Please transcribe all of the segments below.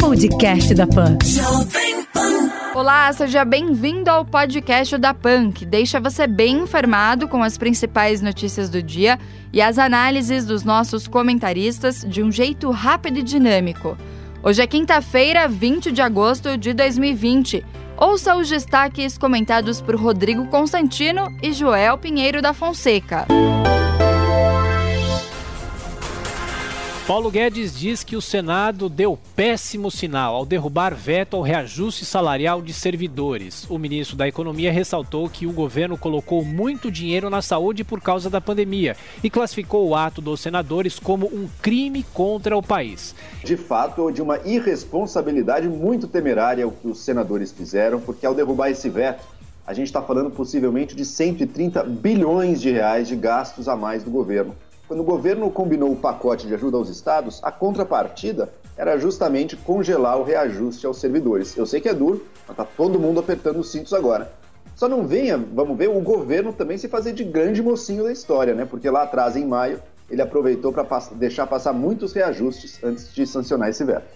Podcast da Pan. Olá, seja bem-vindo ao podcast da PAN, que deixa você bem informado com as principais notícias do dia e as análises dos nossos comentaristas de um jeito rápido e dinâmico. Hoje é quinta-feira, 20 de agosto de 2020. Ouça os destaques comentados por Rodrigo Constantino e Joel Pinheiro da Fonseca. Paulo Guedes diz que o Senado deu péssimo sinal ao derrubar veto ao reajuste salarial de servidores. O ministro da Economia ressaltou que o governo colocou muito dinheiro na saúde por causa da pandemia e classificou o ato dos senadores como um crime contra o país. De fato, de uma irresponsabilidade muito temerária o que os senadores fizeram, porque ao derrubar esse veto, a gente está falando possivelmente de 130 bilhões de reais de gastos a mais do governo. Quando o governo combinou o pacote de ajuda aos estados, a contrapartida era justamente congelar o reajuste aos servidores. Eu sei que é duro, mas está todo mundo apertando os cintos agora. Só não venha, vamos ver, o governo também se fazer de grande mocinho da história, né? Porque lá atrás, em maio, ele aproveitou para deixar passar muitos reajustes antes de sancionar esse veto.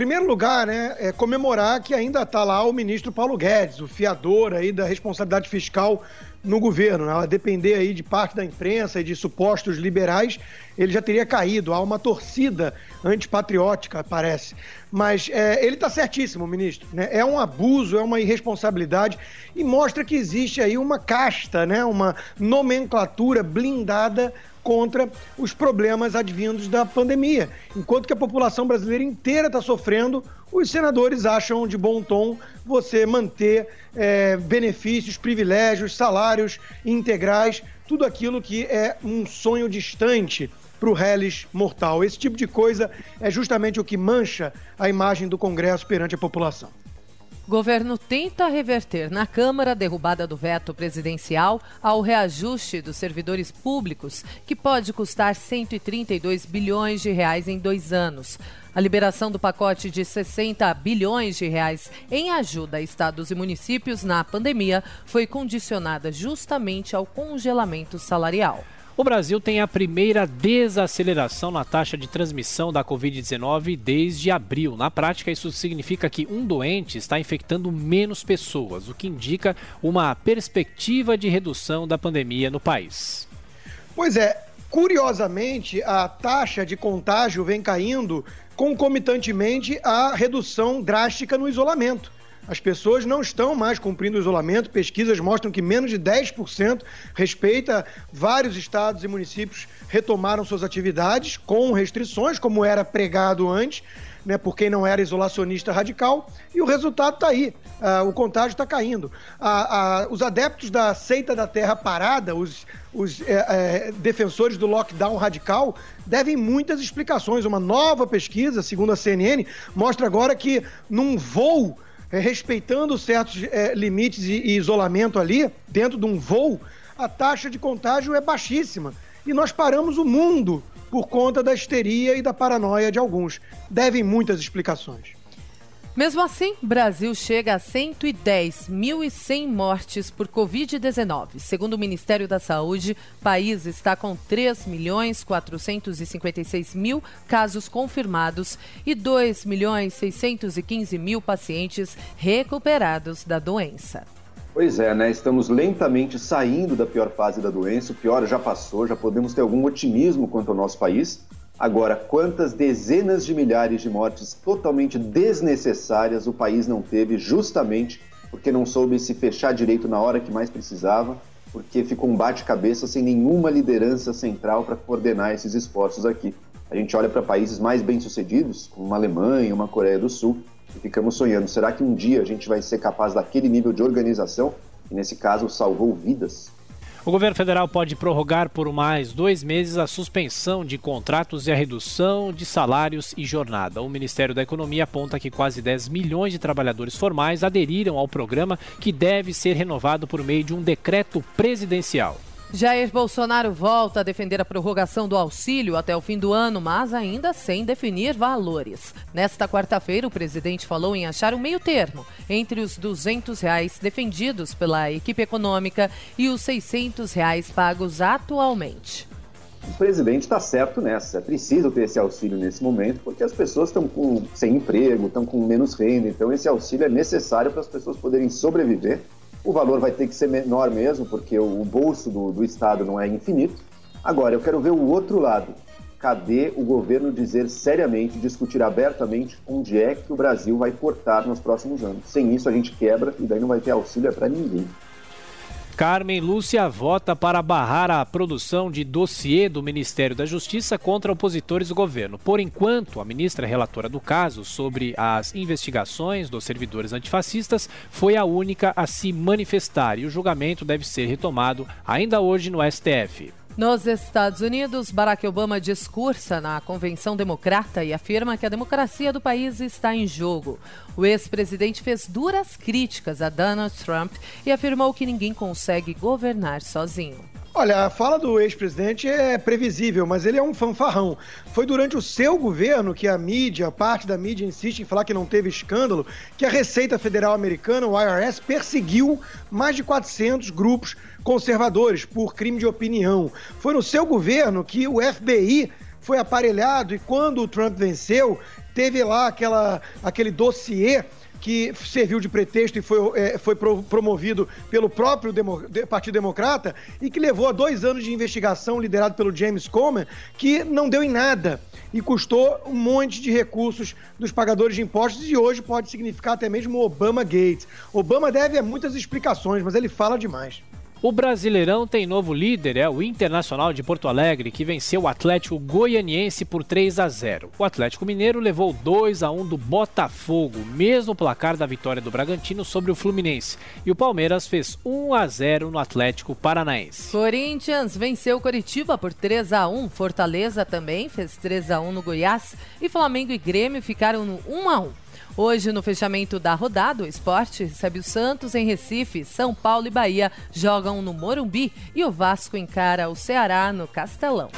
Primeiro lugar, né, é comemorar que ainda está lá o ministro Paulo Guedes, o fiador aí da responsabilidade fiscal no governo. Né? depender aí de parte da imprensa e de supostos liberais, ele já teria caído. Há uma torcida antipatriótica, parece. Mas é, ele está certíssimo, ministro. Né? É um abuso, é uma irresponsabilidade e mostra que existe aí uma casta, né? uma nomenclatura blindada contra os problemas advindos da pandemia. Enquanto que a população brasileira inteira está sofrendo, os senadores acham de bom tom você manter é, benefícios, privilégios, salários integrais, tudo aquilo que é um sonho distante para o reles mortal. Esse tipo de coisa é justamente o que mancha a imagem do Congresso perante a população. Governo tenta reverter na Câmara a derrubada do veto presidencial ao reajuste dos servidores públicos, que pode custar 132 bilhões de reais em dois anos. A liberação do pacote de 60 bilhões de reais em ajuda a estados e municípios na pandemia foi condicionada justamente ao congelamento salarial. O Brasil tem a primeira desaceleração na taxa de transmissão da Covid-19 desde abril. Na prática, isso significa que um doente está infectando menos pessoas, o que indica uma perspectiva de redução da pandemia no país. Pois é, curiosamente, a taxa de contágio vem caindo concomitantemente à redução drástica no isolamento. As pessoas não estão mais cumprindo o isolamento. Pesquisas mostram que menos de 10% respeita vários estados e municípios retomaram suas atividades com restrições, como era pregado antes. Né, por quem não era isolacionista radical, e o resultado está aí, uh, o contágio está caindo. Uh, uh, os adeptos da seita da terra parada, os, os eh, eh, defensores do lockdown radical, devem muitas explicações. Uma nova pesquisa, segundo a CNN, mostra agora que num voo respeitando certos é, limites e, e isolamento ali, dentro de um voo, a taxa de contágio é baixíssima. E nós paramos o mundo por conta da histeria e da paranoia de alguns. Devem muitas explicações. Mesmo assim, Brasil chega a 110.100 mortes por Covid-19. Segundo o Ministério da Saúde, o país está com 3.456.000 mil casos confirmados e 2.615.000 mil pacientes recuperados da doença. Pois é, né? Estamos lentamente saindo da pior fase da doença. O pior já passou, já podemos ter algum otimismo quanto ao nosso país. Agora, quantas dezenas de milhares de mortes totalmente desnecessárias o país não teve justamente porque não soube se fechar direito na hora que mais precisava, porque ficou um bate-cabeça sem nenhuma liderança central para coordenar esses esforços aqui. A gente olha para países mais bem-sucedidos, como uma Alemanha, uma Coreia do Sul, e ficamos sonhando: será que um dia a gente vai ser capaz daquele nível de organização? E nesse caso, salvou vidas? O governo federal pode prorrogar por mais dois meses a suspensão de contratos e a redução de salários e jornada. O Ministério da Economia aponta que quase 10 milhões de trabalhadores formais aderiram ao programa, que deve ser renovado por meio de um decreto presidencial. Jair Bolsonaro volta a defender a prorrogação do auxílio até o fim do ano, mas ainda sem definir valores. Nesta quarta-feira, o presidente falou em achar um meio termo entre os 200 reais defendidos pela equipe econômica e os 600 reais pagos atualmente. o presidente está certo nessa. É preciso ter esse auxílio nesse momento, porque as pessoas estão sem emprego, estão com menos renda, então esse auxílio é necessário para as pessoas poderem sobreviver. O valor vai ter que ser menor mesmo, porque o, bolso do, do Estado não é infinito. Agora, eu quero ver o outro lado. Cadê o governo dizer seriamente, discutir abertamente onde é que o Brasil vai cortar nos próximos anos? Sem isso, a gente quebra e daí não vai ter auxílio para ninguém. Carmen Lúcia vota para barrar a produção de dossiê do Ministério da Justiça contra opositores do governo. Por enquanto, a ministra relatora do caso sobre as investigações dos servidores antifascistas foi a única a se manifestar e o julgamento deve ser retomado ainda hoje no STF. Nos Estados Unidos, Barack Obama discursa na Convenção Democrata e afirma que a democracia do país está em jogo. O ex-presidente fez duras críticas a Donald Trump e afirmou que ninguém consegue governar sozinho. Olha, a fala do ex-presidente é previsível, mas ele é um fanfarrão. Foi durante o seu governo que a mídia, parte da mídia insiste em falar que não teve escândalo, que a Receita Federal Americana, o IRS, perseguiu mais de 400 grupos conservadores por crime de opinião. Foi no seu governo que o FBI foi aparelhado e quando o Trump venceu, teve lá aquela, aquele dossiê que serviu de pretexto e foi, é, foi pro, promovido pelo próprio Demo, Partido Democrata e que levou a dois anos de investigação liderado pelo James Comey, que não deu em nada e custou um monte de recursos dos pagadores de impostos e hoje pode significar até mesmo Obama Gates. Obama deve a muitas explicações, mas ele fala demais. O Brasileirão tem novo líder, é o Internacional de Porto Alegre, que venceu o Atlético Goianiense por 3 a 0. O Atlético Mineiro levou 2 a 1 do Botafogo, mesmo placar da vitória do Bragantino sobre o Fluminense. E o Palmeiras fez 1 a 0 no Atlético Paranaense. Corinthians venceu Coritiba por 3 a 1. Fortaleza também fez 3 a 1 no Goiás e Flamengo e Grêmio ficaram no 1 a 1. Hoje, no fechamento da rodada, o esporte recebe o Santos em Recife, São Paulo e Bahia jogam no Morumbi e o Vasco encara o Ceará no Castelão.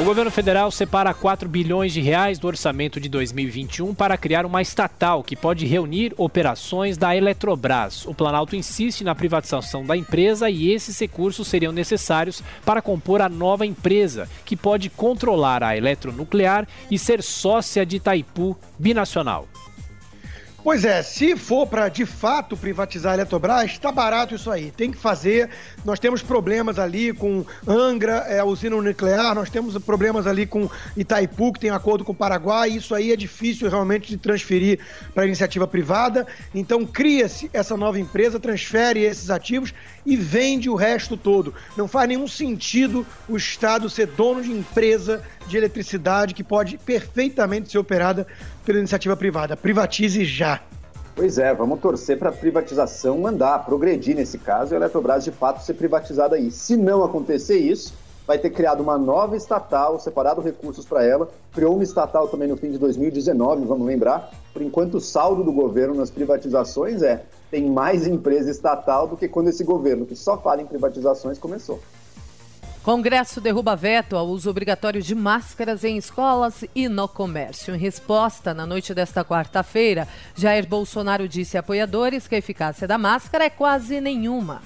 O governo federal separa 4 bilhões de reais do orçamento de 2021 para criar uma estatal que pode reunir operações da Eletrobras. O Planalto insiste na privatização da empresa e esses recursos seriam necessários para compor a nova empresa, que pode controlar a eletronuclear e ser sócia de Itaipu binacional. Pois é, se for para de fato privatizar a Eletrobras, está barato isso aí. Tem que fazer. Nós temos problemas ali com Angra, é, a usina nuclear, nós temos problemas ali com Itaipu, que tem acordo com o Paraguai. Isso aí é difícil realmente de transferir para iniciativa privada. Então cria-se essa nova empresa, transfere esses ativos e vende o resto todo. Não faz nenhum sentido o Estado ser dono de empresa de eletricidade que pode perfeitamente ser operada pela iniciativa privada. Privatize já. Pois é, vamos torcer para a privatização andar, progredir nesse caso e a Eletrobras de fato ser privatizada aí. Se não acontecer isso, vai ter criado uma nova estatal, separado recursos para ela, criou uma estatal também no fim de 2019, vamos lembrar. Por enquanto, o saldo do governo nas privatizações é tem mais empresa estatal do que quando esse governo, que só fala em privatizações, começou. Congresso derruba veto ao uso obrigatório de máscaras em escolas e no comércio. Em resposta, na noite desta quarta-feira, Jair Bolsonaro disse a apoiadores que a eficácia da máscara é quase nenhuma.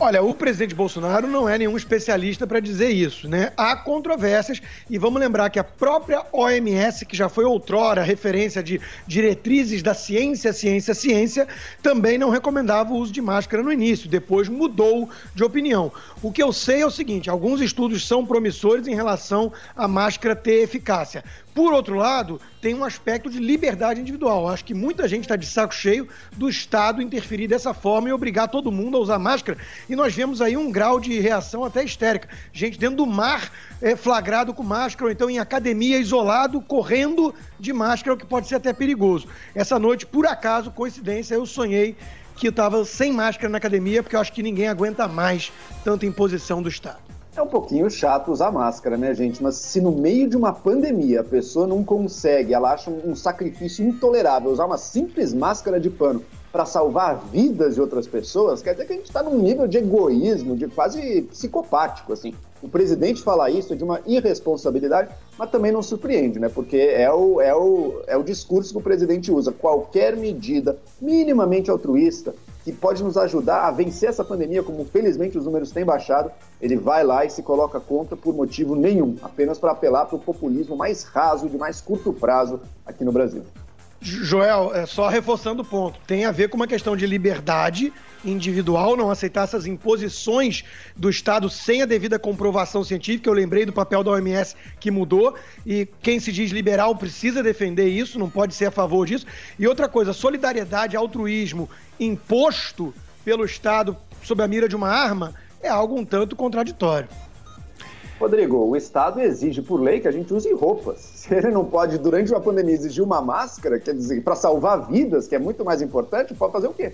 Olha, o presidente Bolsonaro não é nenhum especialista para dizer isso, né? Há controvérsias e vamos lembrar que a própria OMS, que já foi outrora referência de diretrizes da ciência, ciência, ciência, também não recomendava o uso de máscara no início, depois mudou de opinião. O que eu sei é o seguinte: alguns estudos são promissores em relação à máscara ter eficácia. Por outro lado, tem um aspecto de liberdade individual. Acho que muita gente está de saco cheio do Estado interferir dessa forma e obrigar todo mundo a usar máscara. E nós vemos aí um grau de reação até histérica. Gente dentro do mar é, flagrado com máscara, ou então em academia isolado, correndo de máscara, o que pode ser até perigoso. Essa noite, por acaso, coincidência, eu sonhei que estava sem máscara na academia, porque eu acho que ninguém aguenta mais tanta imposição do Estado. É um pouquinho chato usar máscara, né, gente? Mas se no meio de uma pandemia a pessoa não consegue, ela acha um sacrifício intolerável usar uma simples máscara de pano para salvar vidas de outras pessoas, quer dizer que a gente está num nível de egoísmo, de quase psicopático, assim. O presidente falar isso é de uma irresponsabilidade, mas também não surpreende, né? Porque é o, é o, é o discurso que o presidente usa. Qualquer medida minimamente altruísta que pode nos ajudar a vencer essa pandemia, como felizmente os números têm baixado, ele vai lá e se coloca contra por motivo nenhum, apenas para apelar para o populismo mais raso, de mais curto prazo aqui no Brasil. Joel, é só reforçando o ponto, tem a ver com uma questão de liberdade individual, não aceitar essas imposições do Estado sem a devida comprovação científica. Eu lembrei do papel da OMS que mudou e quem se diz liberal precisa defender isso, não pode ser a favor disso. E outra coisa, solidariedade, altruísmo imposto pelo Estado sob a mira de uma arma é algo um tanto contraditório. Rodrigo, o Estado exige por lei que a gente use roupas. Se ele não pode, durante uma pandemia, exigir uma máscara, quer dizer, para salvar vidas, que é muito mais importante, pode fazer o quê?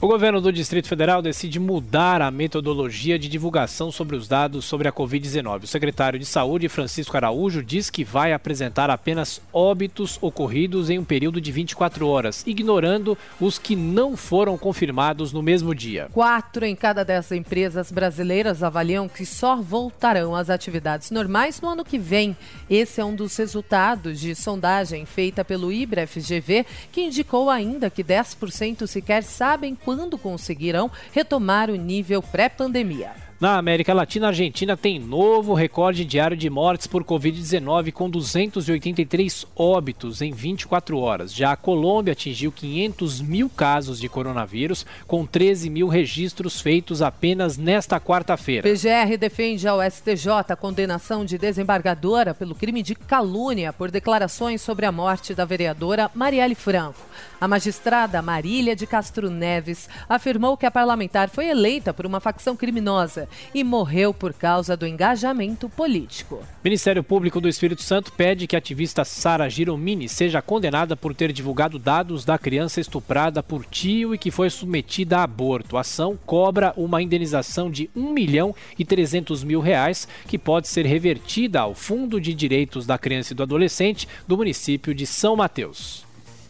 O governo do Distrito Federal decide mudar a metodologia de divulgação sobre os dados sobre a Covid-19. O secretário de Saúde, Francisco Araújo, diz que vai apresentar apenas óbitos ocorridos em um período de 24 horas, ignorando os que não foram confirmados no mesmo dia. Quatro em cada dez empresas brasileiras avaliam que só voltarão às atividades normais no ano que vem. Esse é um dos resultados de sondagem feita pelo IBRE-FGV, que indicou ainda que 10% sequer sabem quando conseguirão retomar o nível pré-pandemia. Na América Latina, a Argentina tem novo recorde diário de mortes por Covid-19, com 283 óbitos em 24 horas. Já a Colômbia atingiu 500 mil casos de coronavírus, com 13 mil registros feitos apenas nesta quarta-feira. PGR defende ao STJ a condenação de desembargadora pelo crime de calúnia por declarações sobre a morte da vereadora Marielle Franco. A magistrada Marília de Castro Neves afirmou que a parlamentar foi eleita por uma facção criminosa e morreu por causa do engajamento político. Ministério Público do Espírito Santo pede que a ativista Sara Giromini seja condenada por ter divulgado dados da criança estuprada por tio e que foi submetida a aborto. A ação cobra uma indenização de 1 milhão e 300 mil reais que pode ser revertida ao Fundo de Direitos da Criança e do Adolescente do município de São Mateus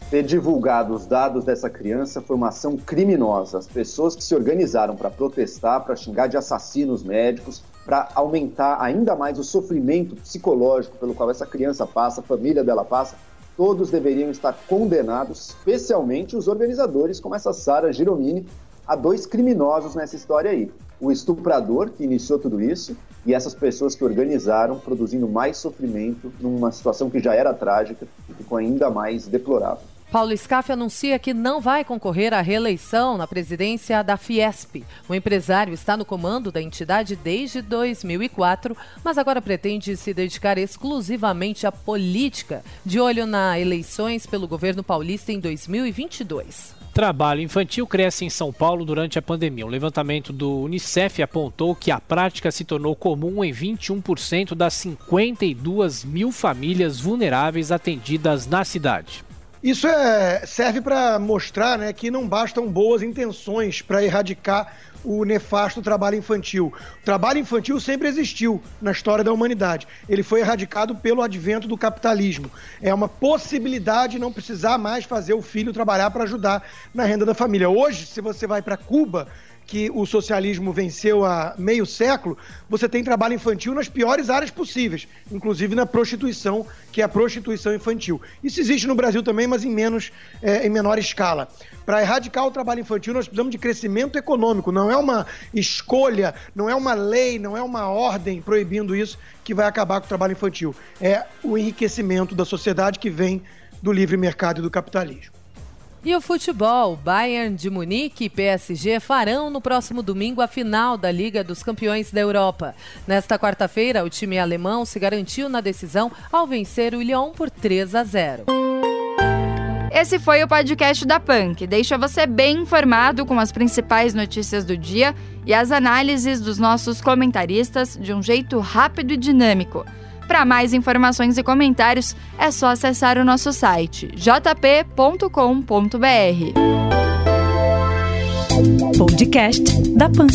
ter divulgado os dados dessa criança foi uma ação criminosa. As pessoas que se organizaram para protestar, para xingar de assassinos médicos, para aumentar ainda mais o sofrimento psicológico pelo qual essa criança passa, a família dela passa, todos deveriam estar condenados, especialmente os organizadores, como essa Sara Giromini, a dois criminosos nessa história aí. O estuprador que iniciou tudo isso e essas pessoas que organizaram, produzindo mais sofrimento numa situação que já era trágica e ficou ainda mais deplorável. Paulo Scaff anuncia que não vai concorrer à reeleição na presidência da Fiesp. O empresário está no comando da entidade desde 2004, mas agora pretende se dedicar exclusivamente à política, de olho nas eleições pelo governo paulista em 2022. Trabalho infantil cresce em São Paulo durante a pandemia. Um levantamento do Unicef apontou que a prática se tornou comum em 21% das 52 mil famílias vulneráveis atendidas na cidade. Isso é, serve para mostrar né, que não bastam boas intenções para erradicar o nefasto trabalho infantil. O trabalho infantil sempre existiu na história da humanidade. Ele foi erradicado pelo advento do capitalismo. É uma possibilidade não precisar mais fazer o filho trabalhar para ajudar na renda da família. Hoje, se você vai para Cuba, que o socialismo venceu há meio século, você tem trabalho infantil nas piores áreas possíveis, inclusive na prostituição, que é a prostituição infantil. Isso existe no Brasil também, mas em, menos, é, em menor escala. Para erradicar o trabalho infantil, nós precisamos de crescimento econômico, não é uma escolha, não é uma lei, não é uma ordem proibindo isso que vai acabar com o trabalho infantil. É o enriquecimento da sociedade que vem do livre mercado e do capitalismo. E o futebol, Bayern de Munique e PSG farão no próximo domingo a final da Liga dos Campeões da Europa. Nesta quarta-feira, o time alemão se garantiu na decisão ao vencer o Lyon por 3 a 0. Esse foi o podcast da Punk. Deixa você bem informado com as principais notícias do dia e as análises dos nossos comentaristas de um jeito rápido e dinâmico. Para mais informações e comentários, é só acessar o nosso site jp.com.br. Podcast da Pan.